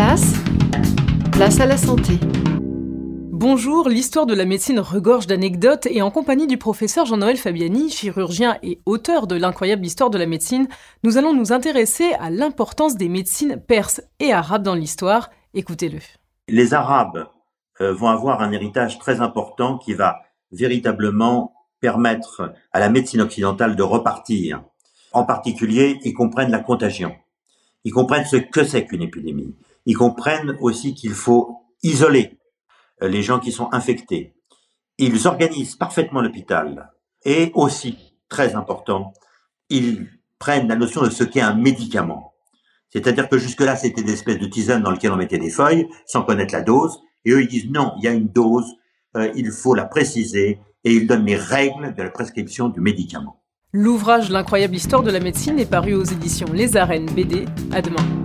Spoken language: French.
place, place à la santé. Bonjour, l'histoire de la médecine regorge d'anecdotes et en compagnie du professeur Jean-Noël Fabiani, chirurgien et auteur de l'incroyable histoire de la médecine, nous allons nous intéresser à l'importance des médecines perses et arabes dans l'histoire. Écoutez-le. Les Arabes euh, vont avoir un héritage très important qui va véritablement permettre à la médecine occidentale de repartir. En particulier, ils comprennent la contagion. Ils comprennent ce que c'est qu'une épidémie. Ils comprennent aussi qu'il faut isoler euh, les gens qui sont infectés. Ils organisent parfaitement l'hôpital et aussi, très important, ils prennent la notion de ce qu'est un médicament. C'est-à-dire que jusque-là, c'était des espèces de tisanes dans lesquelles on mettait des feuilles sans connaître la dose. Et eux, ils disent non, il y a une dose, euh, il faut la préciser et ils donnent les règles de la prescription du médicament. L'ouvrage L'incroyable histoire de la médecine est paru aux éditions Les Arènes BD. À demain.